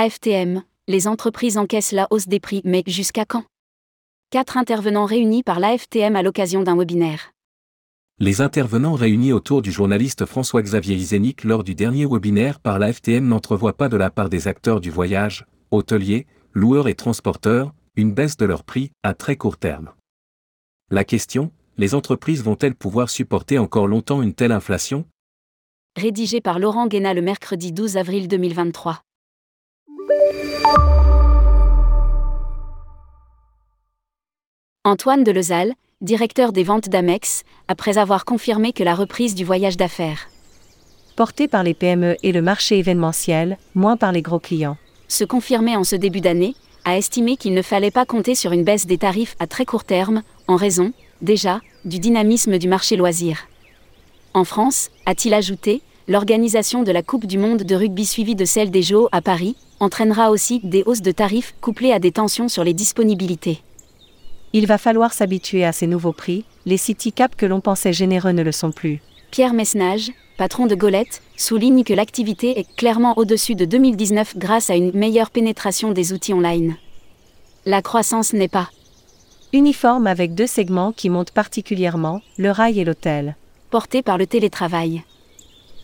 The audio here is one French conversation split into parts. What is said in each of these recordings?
AFTM, les entreprises encaissent la hausse des prix, mais jusqu'à quand? Quatre intervenants réunis par l'AFTM à l'occasion d'un webinaire. Les intervenants réunis autour du journaliste François-Xavier Isénic lors du dernier webinaire par l'AFTM n'entrevoient pas de la part des acteurs du voyage, hôteliers, loueurs et transporteurs, une baisse de leurs prix à très court terme. La question, les entreprises vont-elles pouvoir supporter encore longtemps une telle inflation? Rédigé par Laurent Guéna le mercredi 12 avril 2023. Antoine de Lezal, directeur des ventes d'Amex, après avoir confirmé que la reprise du voyage d'affaires. Porté par les PME et le marché événementiel, moins par les gros clients. Se confirmer en ce début d'année, a estimé qu'il ne fallait pas compter sur une baisse des tarifs à très court terme, en raison, déjà, du dynamisme du marché loisir. En France, a-t-il ajouté, l'organisation de la Coupe du Monde de rugby suivie de celle des JO à Paris entraînera aussi des hausses de tarifs couplées à des tensions sur les disponibilités. Il va falloir s'habituer à ces nouveaux prix, les city cap que l'on pensait généreux ne le sont plus. Pierre Messnage, patron de Golette, souligne que l'activité est clairement au-dessus de 2019 grâce à une meilleure pénétration des outils online. La croissance n'est pas uniforme avec deux segments qui montent particulièrement, le rail et l'hôtel. Porté par le télétravail.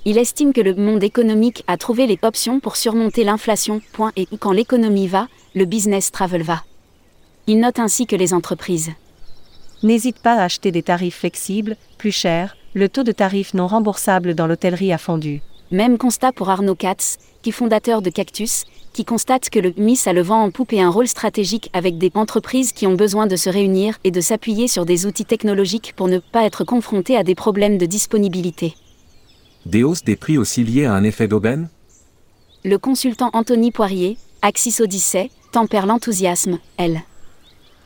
Il estime que le monde économique a trouvé les options pour surmonter l'inflation, point et quand l'économie va, le business travel va. Il note ainsi que les entreprises n'hésitent pas à acheter des tarifs flexibles, plus chers, le taux de tarif non remboursable dans l'hôtellerie a fondu. Même constat pour Arnaud Katz, qui fondateur de Cactus, qui constate que le MIS a le vent en poupe et un rôle stratégique avec des entreprises qui ont besoin de se réunir et de s'appuyer sur des outils technologiques pour ne pas être confrontés à des problèmes de disponibilité. Des hausses des prix aussi liées à un effet d'aubaine? Le consultant Anthony Poirier, Axis Odyssey, tempère l'enthousiasme, elle.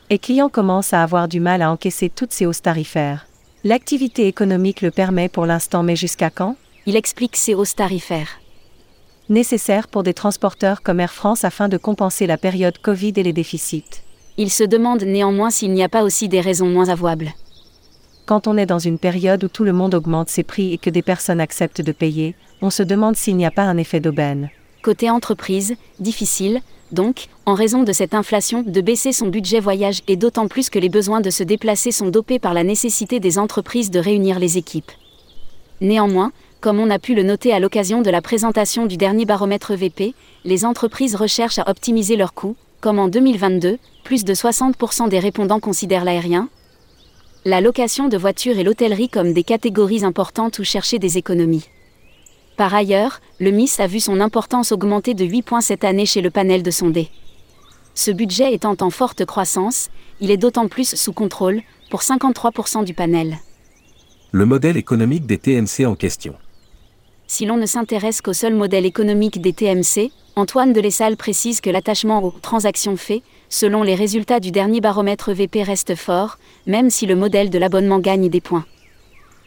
Et clients commencent à avoir du mal à encaisser toutes ces hausses tarifaires. L'activité économique le permet pour l'instant, mais jusqu'à quand? Il explique ces hausses tarifaires nécessaires pour des transporteurs comme Air France afin de compenser la période Covid et les déficits. Il se demande néanmoins s'il n'y a pas aussi des raisons moins avouables. Quand on est dans une période où tout le monde augmente ses prix et que des personnes acceptent de payer, on se demande s'il n'y a pas un effet d'aubaine. Côté entreprise, difficile, donc, en raison de cette inflation, de baisser son budget voyage et d'autant plus que les besoins de se déplacer sont dopés par la nécessité des entreprises de réunir les équipes. Néanmoins, comme on a pu le noter à l'occasion de la présentation du dernier baromètre VP, les entreprises recherchent à optimiser leurs coûts, comme en 2022, plus de 60% des répondants considèrent l'aérien, la location de voitures et l'hôtellerie comme des catégories importantes où chercher des économies. Par ailleurs, le MIS a vu son importance augmenter de 8 points cette année chez le panel de sondés. Ce budget étant en forte croissance, il est d'autant plus sous contrôle, pour 53% du panel. Le modèle économique des TMC en question si l'on ne s'intéresse qu'au seul modèle économique des TMC, Antoine Delessal précise que l'attachement aux transactions fait, selon les résultats du dernier baromètre VP reste fort, même si le modèle de l'abonnement gagne des points.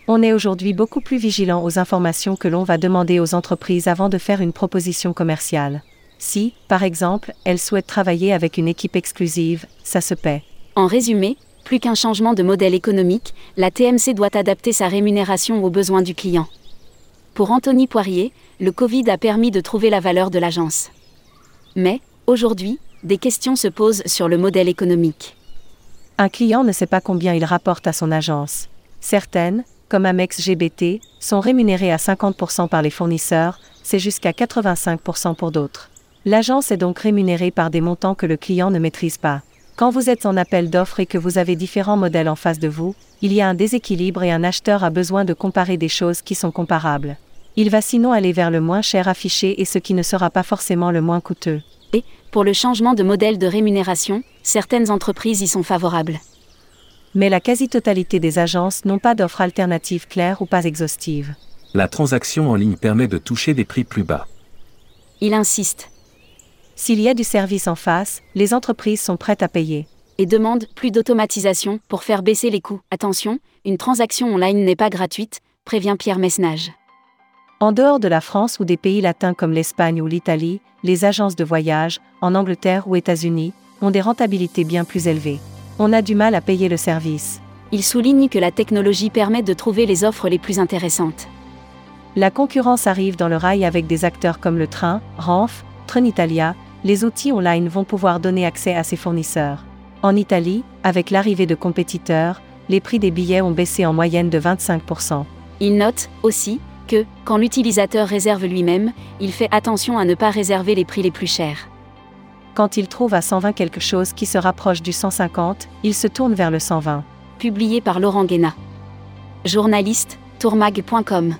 On est aujourd'hui beaucoup plus vigilant aux informations que l'on va demander aux entreprises avant de faire une proposition commerciale. Si, par exemple, elles souhaitent travailler avec une équipe exclusive, ça se paie. En résumé, plus qu'un changement de modèle économique, la TMC doit adapter sa rémunération aux besoins du client. Pour Anthony Poirier, le Covid a permis de trouver la valeur de l'agence. Mais, aujourd'hui, des questions se posent sur le modèle économique. Un client ne sait pas combien il rapporte à son agence. Certaines, comme Amex GBT, sont rémunérées à 50% par les fournisseurs, c'est jusqu'à 85% pour d'autres. L'agence est donc rémunérée par des montants que le client ne maîtrise pas. Quand vous êtes en appel d'offres et que vous avez différents modèles en face de vous, il y a un déséquilibre et un acheteur a besoin de comparer des choses qui sont comparables. Il va sinon aller vers le moins cher affiché et ce qui ne sera pas forcément le moins coûteux. Et, pour le changement de modèle de rémunération, certaines entreprises y sont favorables. Mais la quasi-totalité des agences n'ont pas d'offre alternative claire ou pas exhaustive. La transaction en ligne permet de toucher des prix plus bas. Il insiste. S'il y a du service en face, les entreprises sont prêtes à payer. Et demande plus d'automatisation pour faire baisser les coûts. Attention, une transaction online n'est pas gratuite, prévient Pierre Messnage. En dehors de la France ou des pays latins comme l'Espagne ou l'Italie, les agences de voyage, en Angleterre ou États-Unis, ont des rentabilités bien plus élevées. On a du mal à payer le service. Il souligne que la technologie permet de trouver les offres les plus intéressantes. La concurrence arrive dans le rail avec des acteurs comme le train, Ranf, Trenitalia, Les outils online vont pouvoir donner accès à ces fournisseurs. En Italie, avec l'arrivée de compétiteurs, les prix des billets ont baissé en moyenne de 25%. Il note, aussi, que, quand l'utilisateur réserve lui-même, il fait attention à ne pas réserver les prix les plus chers. Quand il trouve à 120 quelque chose qui se rapproche du 150, il se tourne vers le 120. Publié par Laurent Guéna. Journaliste, tourmag.com.